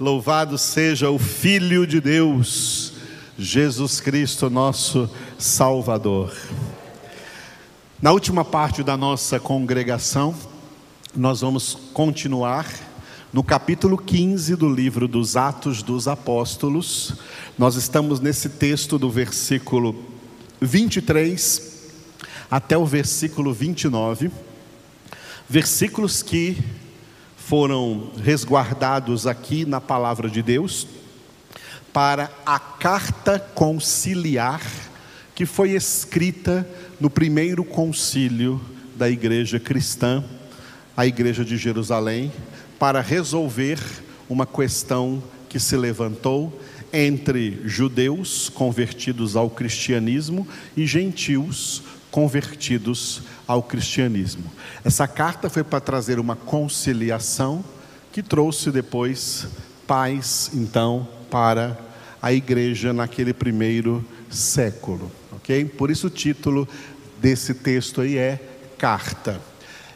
Louvado seja o Filho de Deus, Jesus Cristo, nosso Salvador. Na última parte da nossa congregação, nós vamos continuar no capítulo 15 do livro dos Atos dos Apóstolos. Nós estamos nesse texto do versículo 23 até o versículo 29, versículos que foram resguardados aqui na palavra de Deus para a carta conciliar que foi escrita no primeiro concílio da igreja cristã, a igreja de Jerusalém, para resolver uma questão que se levantou entre judeus convertidos ao cristianismo e gentios convertidos ao cristianismo. Essa carta foi para trazer uma conciliação que trouxe depois paz, então, para a igreja naquele primeiro século, ok? Por isso o título desse texto aí é Carta.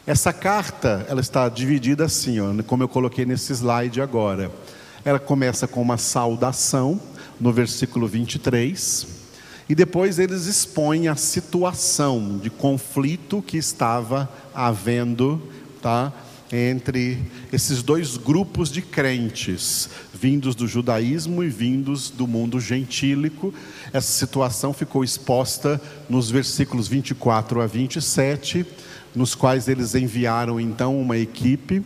Essa carta, ela está dividida assim, ó, como eu coloquei nesse slide agora. Ela começa com uma saudação, no versículo 23, e depois eles expõem a situação de conflito que estava havendo, tá? Entre esses dois grupos de crentes, vindos do judaísmo e vindos do mundo gentílico. Essa situação ficou exposta nos versículos 24 a 27, nos quais eles enviaram então uma equipe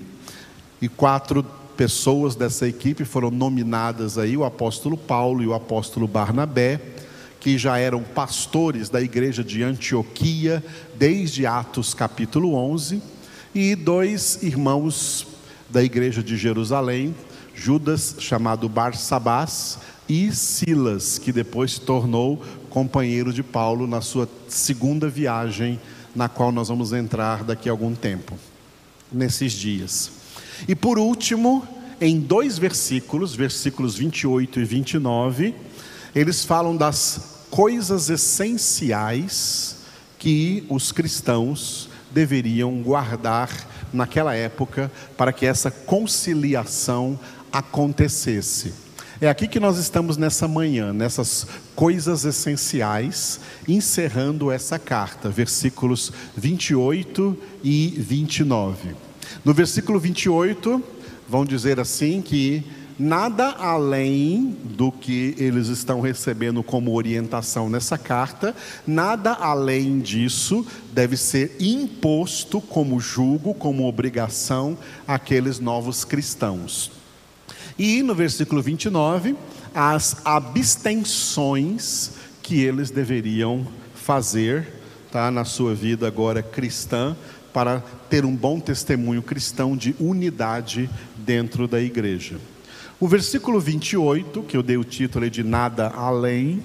e quatro pessoas dessa equipe foram nominadas aí, o apóstolo Paulo e o apóstolo Barnabé que já eram pastores da igreja de Antioquia, desde Atos capítulo 11, e dois irmãos da igreja de Jerusalém, Judas, chamado Barsabás, e Silas, que depois se tornou companheiro de Paulo na sua segunda viagem, na qual nós vamos entrar daqui a algum tempo, nesses dias. E por último, em dois versículos, versículos 28 e 29, eles falam das coisas essenciais que os cristãos deveriam guardar naquela época para que essa conciliação acontecesse. É aqui que nós estamos nessa manhã, nessas coisas essenciais, encerrando essa carta, versículos 28 e 29. No versículo 28, vão dizer assim que nada além do que eles estão recebendo como orientação nessa carta, nada além disso deve ser imposto como julgo, como obrigação àqueles novos cristãos. E no versículo 29, as abstenções que eles deveriam fazer tá, na sua vida agora cristã, para ter um bom testemunho cristão de unidade dentro da igreja. O versículo 28, que eu dei o título de Nada Além,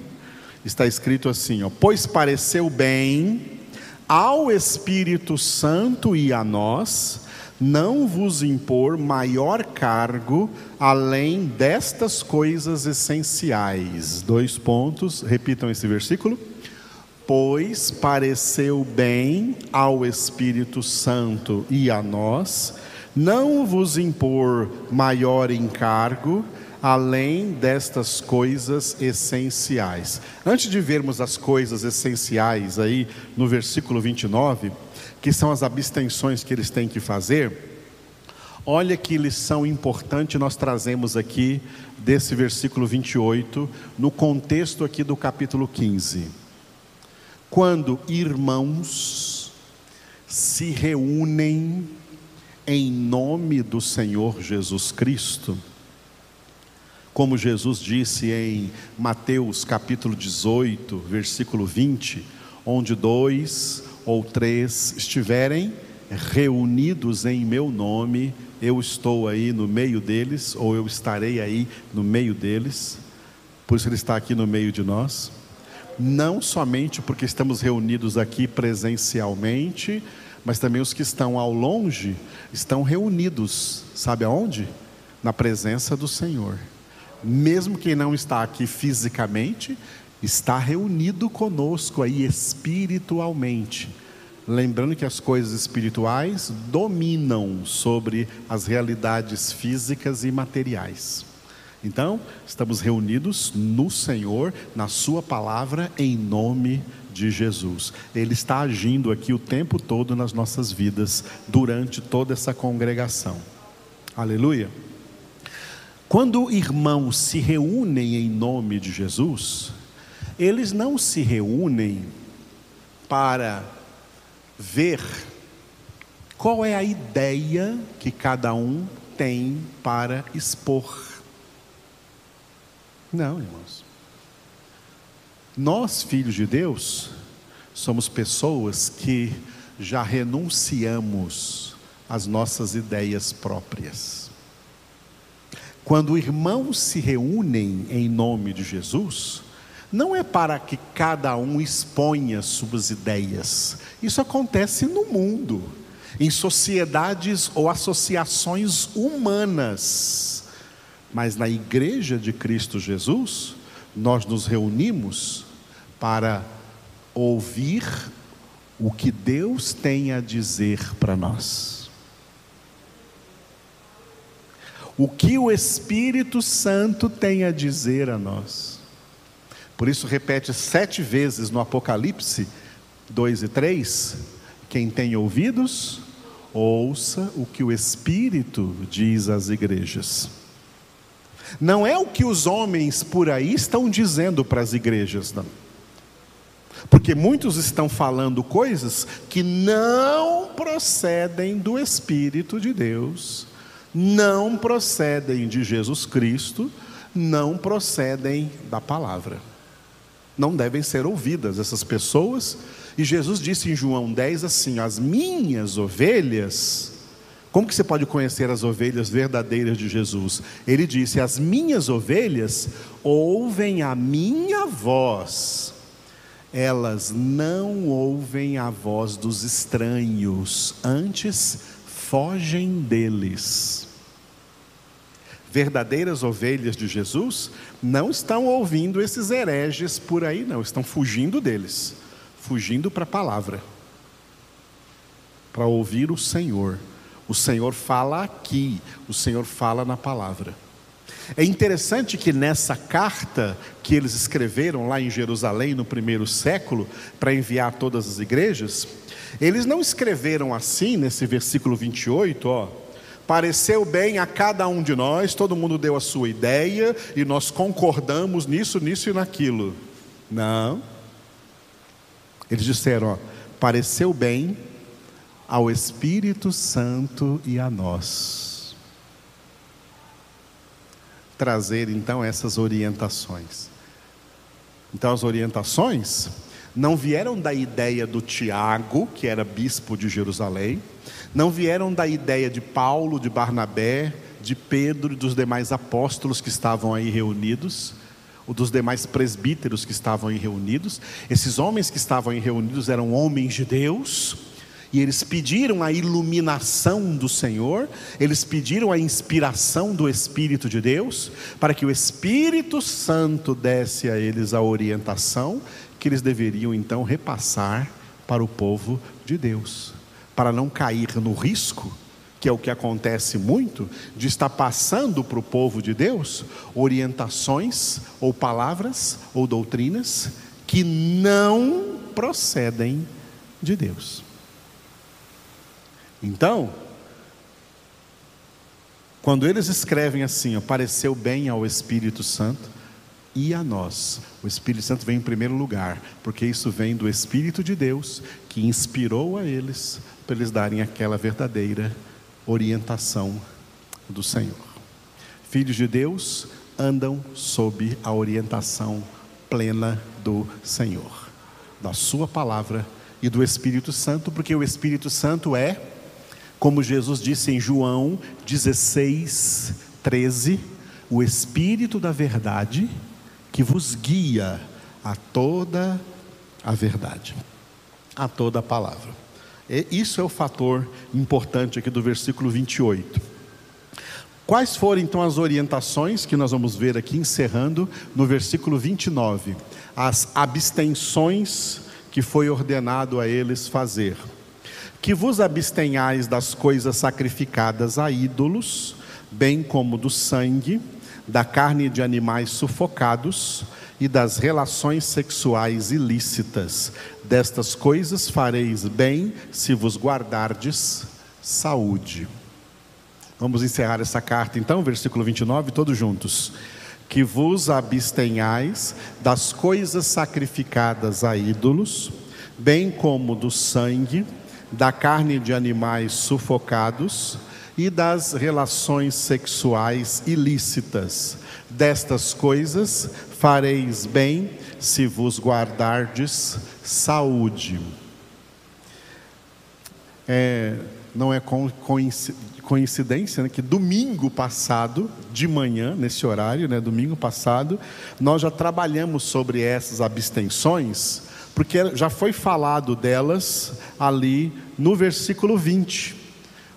está escrito assim: ó, Pois pareceu bem ao Espírito Santo e a nós não vos impor maior cargo além destas coisas essenciais. Dois pontos, repitam esse versículo. Pois pareceu bem ao Espírito Santo e a nós não vos impor maior encargo além destas coisas essenciais. Antes de vermos as coisas essenciais aí no versículo 29, que são as abstenções que eles têm que fazer, olha que lição importante nós trazemos aqui desse versículo 28, no contexto aqui do capítulo 15. Quando irmãos se reúnem em nome do Senhor Jesus Cristo. Como Jesus disse em Mateus capítulo 18, versículo 20, onde dois ou três estiverem reunidos em meu nome, eu estou aí no meio deles, ou eu estarei aí no meio deles, por isso ele está aqui no meio de nós. Não somente porque estamos reunidos aqui presencialmente, mas também os que estão ao longe estão reunidos, sabe aonde? Na presença do Senhor. Mesmo quem não está aqui fisicamente, está reunido conosco aí espiritualmente. Lembrando que as coisas espirituais dominam sobre as realidades físicas e materiais. Então, estamos reunidos no Senhor, na Sua palavra, em nome de Jesus. Ele está agindo aqui o tempo todo nas nossas vidas, durante toda essa congregação. Aleluia. Quando irmãos se reúnem em nome de Jesus, eles não se reúnem para ver qual é a ideia que cada um tem para expor. Não, irmãos. Nós, filhos de Deus, somos pessoas que já renunciamos às nossas ideias próprias. Quando irmãos se reúnem em nome de Jesus, não é para que cada um exponha suas ideias. Isso acontece no mundo, em sociedades ou associações humanas. Mas na igreja de Cristo Jesus, nós nos reunimos para ouvir o que Deus tem a dizer para nós. o que o Espírito Santo tem a dizer a nós. Por isso, repete sete vezes no Apocalipse 2 e 3: quem tem ouvidos, ouça o que o Espírito diz às igrejas. Não é o que os homens por aí estão dizendo para as igrejas, não. Porque muitos estão falando coisas que não procedem do Espírito de Deus não procedem de Jesus Cristo, não procedem da palavra. Não devem ser ouvidas essas pessoas. E Jesus disse em João 10 assim: As minhas ovelhas. Como que você pode conhecer as ovelhas verdadeiras de Jesus? Ele disse: As minhas ovelhas ouvem a minha voz. Elas não ouvem a voz dos estranhos, antes fogem deles verdadeiras ovelhas de Jesus não estão ouvindo esses hereges por aí, não, estão fugindo deles, fugindo para a palavra, para ouvir o Senhor. O Senhor fala aqui, o Senhor fala na palavra. É interessante que nessa carta que eles escreveram lá em Jerusalém no primeiro século, para enviar a todas as igrejas, eles não escreveram assim, nesse versículo 28, ó pareceu bem a cada um de nós, todo mundo deu a sua ideia e nós concordamos nisso, nisso e naquilo. Não. Eles disseram, ó, pareceu bem ao Espírito Santo e a nós. Trazer então essas orientações. Então as orientações não vieram da ideia do Tiago, que era bispo de Jerusalém, não vieram da ideia de Paulo, de Barnabé, de Pedro e dos demais apóstolos que estavam aí reunidos, ou dos demais presbíteros que estavam aí reunidos. Esses homens que estavam aí reunidos eram homens de Deus, e eles pediram a iluminação do Senhor, eles pediram a inspiração do Espírito de Deus, para que o Espírito Santo desse a eles a orientação que eles deveriam então repassar para o povo de Deus para não cair no risco, que é o que acontece muito, de estar passando para o povo de Deus orientações ou palavras ou doutrinas que não procedem de Deus. Então, quando eles escrevem assim, pareceu bem ao Espírito Santo e a nós, o Espírito Santo vem em primeiro lugar, porque isso vem do Espírito de Deus que inspirou a eles para eles darem aquela verdadeira orientação do Senhor. Filhos de Deus andam sob a orientação plena do Senhor, da Sua palavra e do Espírito Santo, porque o Espírito Santo é, como Jesus disse em João 16, 13, o Espírito da verdade que vos guia a toda a verdade, a toda a palavra. Isso é o fator importante aqui do versículo 28. Quais foram então as orientações que nós vamos ver aqui encerrando no versículo 29? As abstenções que foi ordenado a eles fazer. Que vos abstenhais das coisas sacrificadas a ídolos, bem como do sangue, da carne de animais sufocados e das relações sexuais ilícitas. Destas coisas fareis bem se vos guardardes saúde. Vamos encerrar essa carta então, versículo 29, todos juntos. Que vos abstenhais das coisas sacrificadas a ídolos, bem como do sangue, da carne de animais sufocados e das relações sexuais ilícitas. Destas coisas fareis bem se vos guardardes saúde. É, não é coincidência né, que domingo passado, de manhã, nesse horário, né, domingo passado, nós já trabalhamos sobre essas abstenções, porque já foi falado delas ali no versículo 20.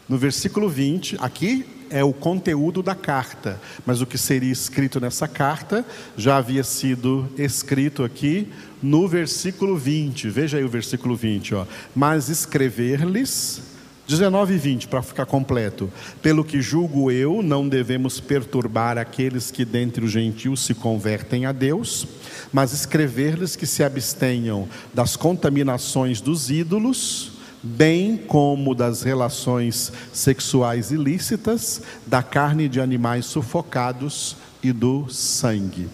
No versículo 20, aqui é o conteúdo da carta, mas o que seria escrito nessa carta já havia sido escrito aqui no versículo 20. Veja aí o versículo 20, ó. Mas escrever-lhes 19 e 20, para ficar completo. Pelo que julgo eu, não devemos perturbar aqueles que dentre os gentios se convertem a Deus, mas escrever-lhes que se abstenham das contaminações dos ídolos, bem como das relações sexuais ilícitas, da carne de animais sufocados e do sangue.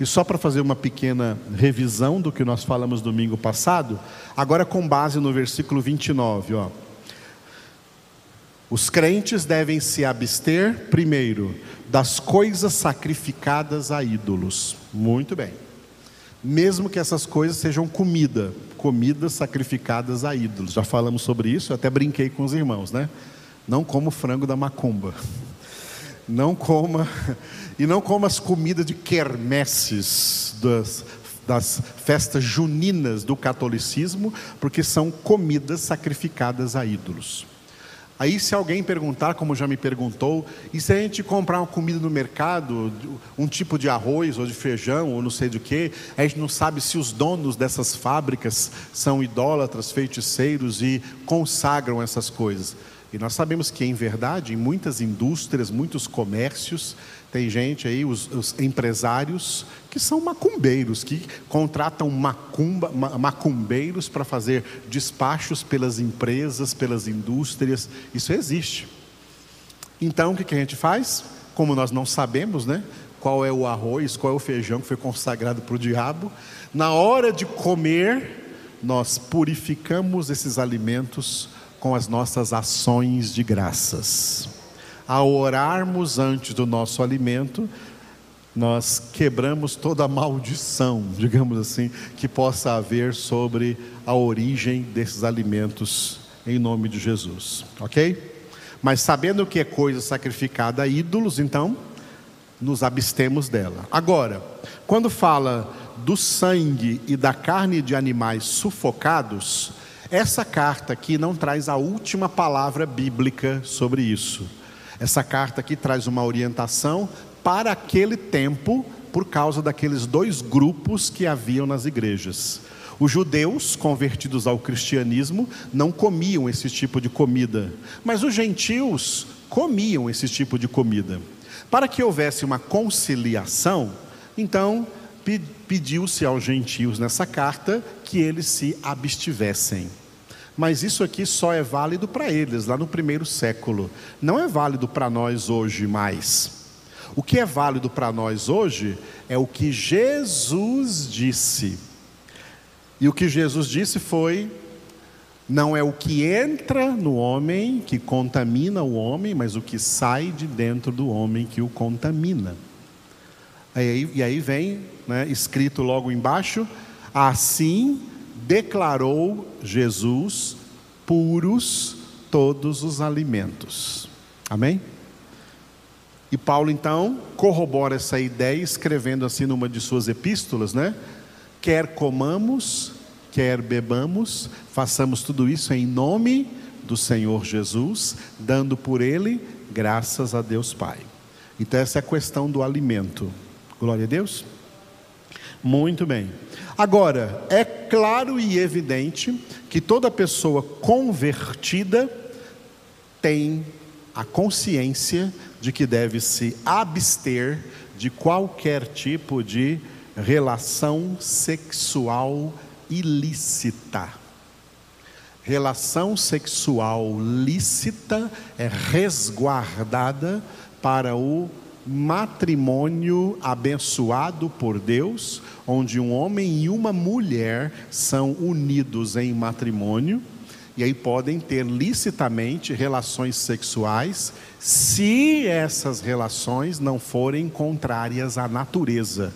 E só para fazer uma pequena revisão do que nós falamos domingo passado, agora com base no versículo 29, ó. Os crentes devem se abster, primeiro, das coisas sacrificadas a ídolos. Muito bem. Mesmo que essas coisas sejam comida, comidas sacrificadas a ídolos. Já falamos sobre isso, eu até brinquei com os irmãos, né? Não como frango da macumba. Não coma, e não coma as comidas de quermesses das, das festas juninas do catolicismo, porque são comidas sacrificadas a ídolos. Aí, se alguém perguntar, como já me perguntou, e se a gente comprar uma comida no mercado, um tipo de arroz ou de feijão ou não sei do que, a gente não sabe se os donos dessas fábricas são idólatras, feiticeiros e consagram essas coisas. E nós sabemos que, em verdade, em muitas indústrias, muitos comércios, tem gente aí, os, os, empresários, que são macumbeiros, que contratam macumba, macumbeiros para fazer despachos pelas empresas, pelas indústrias. Isso existe. Então, o que, que a gente faz? Como nós não sabemos, né? Qual é o arroz, qual é o feijão que foi consagrado para o diabo, na hora de comer, nós purificamos esses alimentos com as nossas ações de graças ao orarmos antes do nosso alimento, nós quebramos toda a maldição, digamos assim, que possa haver sobre a origem desses alimentos, em nome de Jesus, ok? Mas sabendo que é coisa sacrificada a ídolos, então, nos abstemos dela. Agora, quando fala do sangue e da carne de animais sufocados, essa carta aqui não traz a última palavra bíblica sobre isso. Essa carta aqui traz uma orientação para aquele tempo, por causa daqueles dois grupos que haviam nas igrejas. Os judeus convertidos ao cristianismo não comiam esse tipo de comida, mas os gentios comiam esse tipo de comida. Para que houvesse uma conciliação, então pediu-se aos gentios nessa carta que eles se abstivessem. Mas isso aqui só é válido para eles, lá no primeiro século. Não é válido para nós hoje mais. O que é válido para nós hoje é o que Jesus disse. E o que Jesus disse foi: não é o que entra no homem que contamina o homem, mas o que sai de dentro do homem que o contamina. Aí, e aí vem, né, escrito logo embaixo: assim declarou Jesus puros todos os alimentos. Amém? E Paulo então corrobora essa ideia escrevendo assim numa de suas epístolas, né? Quer comamos, quer bebamos, façamos tudo isso em nome do Senhor Jesus, dando por ele graças a Deus Pai. Então essa é a questão do alimento. Glória a Deus. Muito bem. Agora, é claro e evidente que toda pessoa convertida tem a consciência de que deve se abster de qualquer tipo de relação sexual ilícita. Relação sexual lícita é resguardada para o matrimônio abençoado por Deus, onde um homem e uma mulher são unidos em matrimônio e aí podem ter licitamente relações sexuais, se essas relações não forem contrárias à natureza.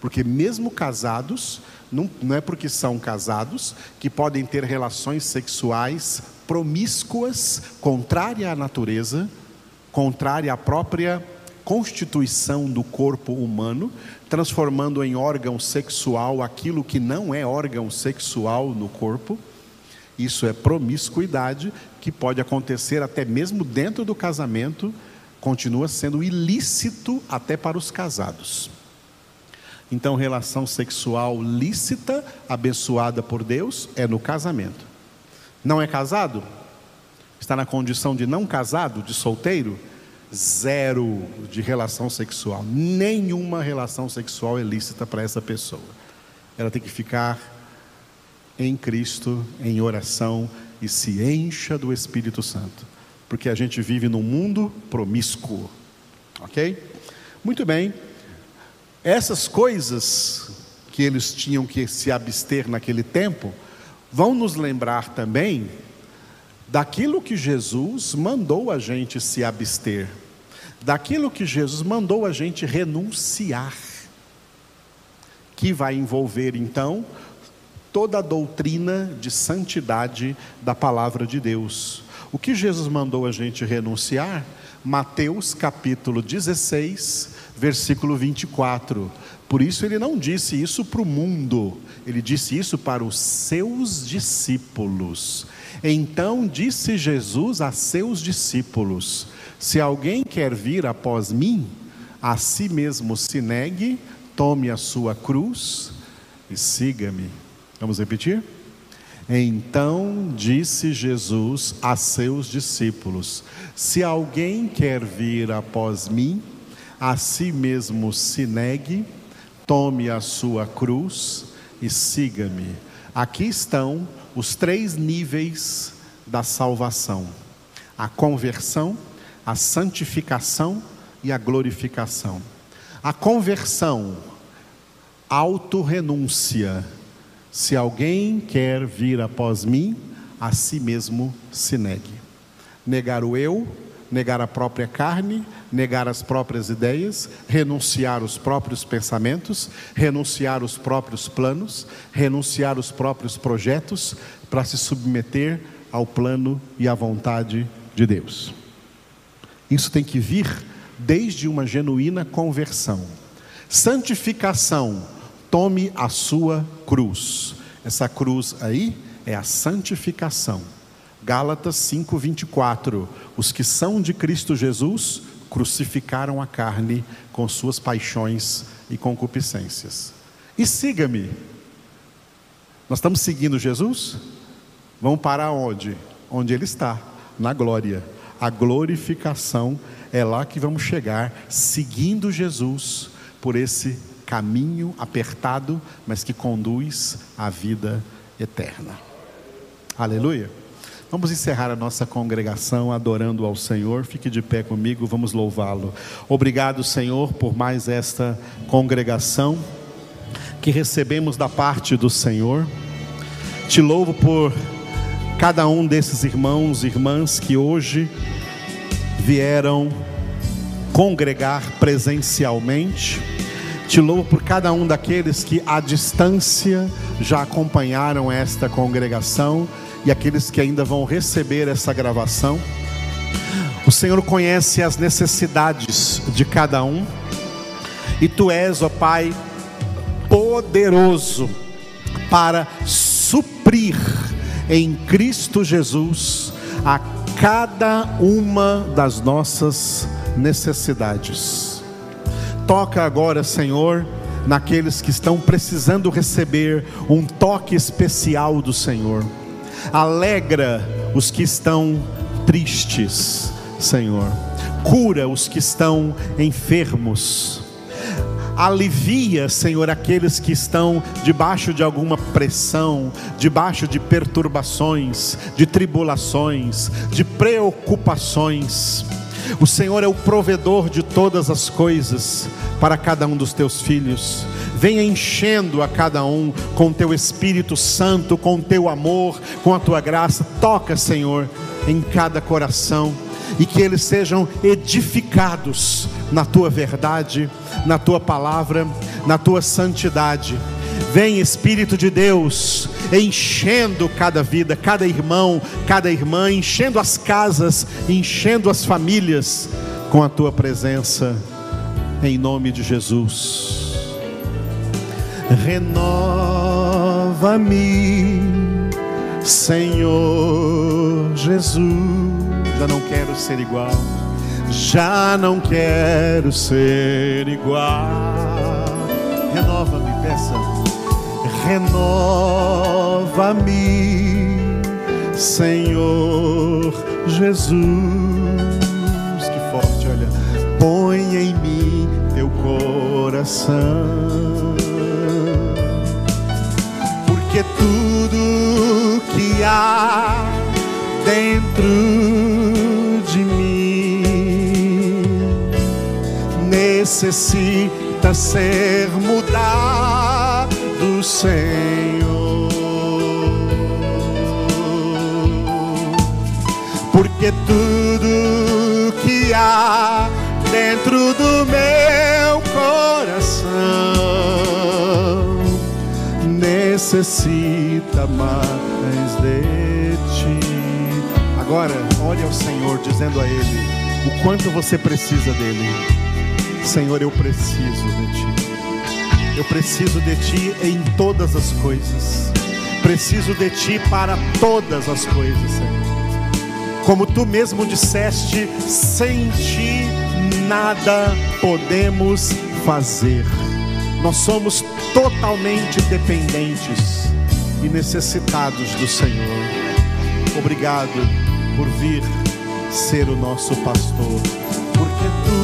Porque mesmo casados, não, não é porque são casados que podem ter relações sexuais promíscuas, contrária à natureza, contrária à própria constituição do corpo humano, transformando em órgão sexual aquilo que não é órgão sexual no corpo. Isso é promiscuidade que pode acontecer até mesmo dentro do casamento, continua sendo ilícito até para os casados. Então, relação sexual lícita, abençoada por Deus, é no casamento. Não é casado? Está na condição de não casado, de solteiro? Zero de relação sexual. Nenhuma relação sexual é lícita para essa pessoa. Ela tem que ficar em Cristo, em oração e se encha do Espírito Santo, porque a gente vive num mundo promíscuo, ok? Muito bem, essas coisas que eles tinham que se abster naquele tempo, vão nos lembrar também daquilo que Jesus mandou a gente se abster, daquilo que Jesus mandou a gente renunciar, que vai envolver então toda a doutrina de santidade da palavra de Deus. O que Jesus mandou a gente renunciar? Mateus capítulo 16, versículo 24. Por isso ele não disse isso para o mundo, ele disse isso para os seus discípulos. Então disse Jesus a seus discípulos: Se alguém quer vir após mim, a si mesmo se negue, tome a sua cruz e siga-me. Vamos repetir? Então disse Jesus a seus discípulos: Se alguém quer vir após mim, a si mesmo se negue, tome a sua cruz e siga-me. Aqui estão os três níveis da salvação: a conversão, a santificação e a glorificação. A conversão, autorrenúncia se alguém quer vir após mim, a si mesmo se negue. Negar o eu, negar a própria carne, negar as próprias ideias, renunciar os próprios pensamentos, renunciar os próprios planos, renunciar os próprios projetos para se submeter ao plano e à vontade de Deus. Isso tem que vir desde uma genuína conversão. Santificação tome a sua cruz. Essa cruz aí é a santificação. Gálatas 5:24. Os que são de Cristo Jesus crucificaram a carne com suas paixões e concupiscências. E siga-me. Nós estamos seguindo Jesus? Vamos parar onde? Onde ele está, na glória. A glorificação é lá que vamos chegar, seguindo Jesus por esse caminho apertado, mas que conduz à vida eterna. Aleluia. Vamos encerrar a nossa congregação adorando ao Senhor. Fique de pé comigo, vamos louvá-lo. Obrigado, Senhor, por mais esta congregação que recebemos da parte do Senhor. Te louvo por cada um desses irmãos e irmãs que hoje vieram congregar presencialmente te louvo por cada um daqueles que à distância já acompanharam esta congregação e aqueles que ainda vão receber essa gravação. O Senhor conhece as necessidades de cada um, e tu és, ó Pai, poderoso para suprir em Cristo Jesus a cada uma das nossas necessidades. Toca agora, Senhor, naqueles que estão precisando receber um toque especial do Senhor. Alegra os que estão tristes. Senhor. Cura os que estão enfermos. Alivia, Senhor, aqueles que estão debaixo de alguma pressão, debaixo de perturbações, de tribulações, de preocupações. O Senhor é o provedor de todas as coisas para cada um dos teus filhos. Venha enchendo a cada um com teu Espírito Santo, com teu amor, com a tua graça. Toca, Senhor, em cada coração e que eles sejam edificados na tua verdade, na tua palavra, na tua santidade. Vem Espírito de Deus, enchendo cada vida, cada irmão, cada irmã, enchendo as casas, enchendo as famílias com a tua presença, em nome de Jesus. Renova-me, Senhor Jesus. Já não quero ser igual já não quero ser igual. Renova-me, peça. Renova-me, Senhor Jesus. Que forte, olha. Põe em mim teu coração. Porque tudo que há dentro necessita ser mudado, Senhor. Porque tudo que há dentro do meu coração necessita mais de ti. Agora, olhe ao Senhor dizendo a Ele o quanto você precisa dele. Senhor, eu preciso de Ti. Eu preciso de Ti em todas as coisas. Preciso de Ti para todas as coisas, Senhor. Como Tu mesmo disseste, sem Ti nada podemos fazer. Nós somos totalmente dependentes e necessitados do Senhor. Obrigado por vir ser o nosso pastor, porque Tu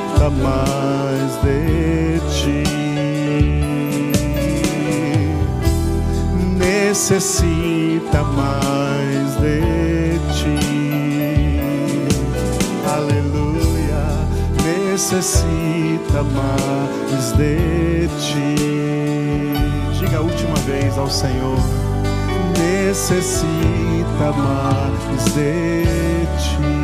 mais de ti. Necessita mais de ti. Aleluia. Necessita mais de ti. Diga a última vez ao Senhor. Necessita mais de ti.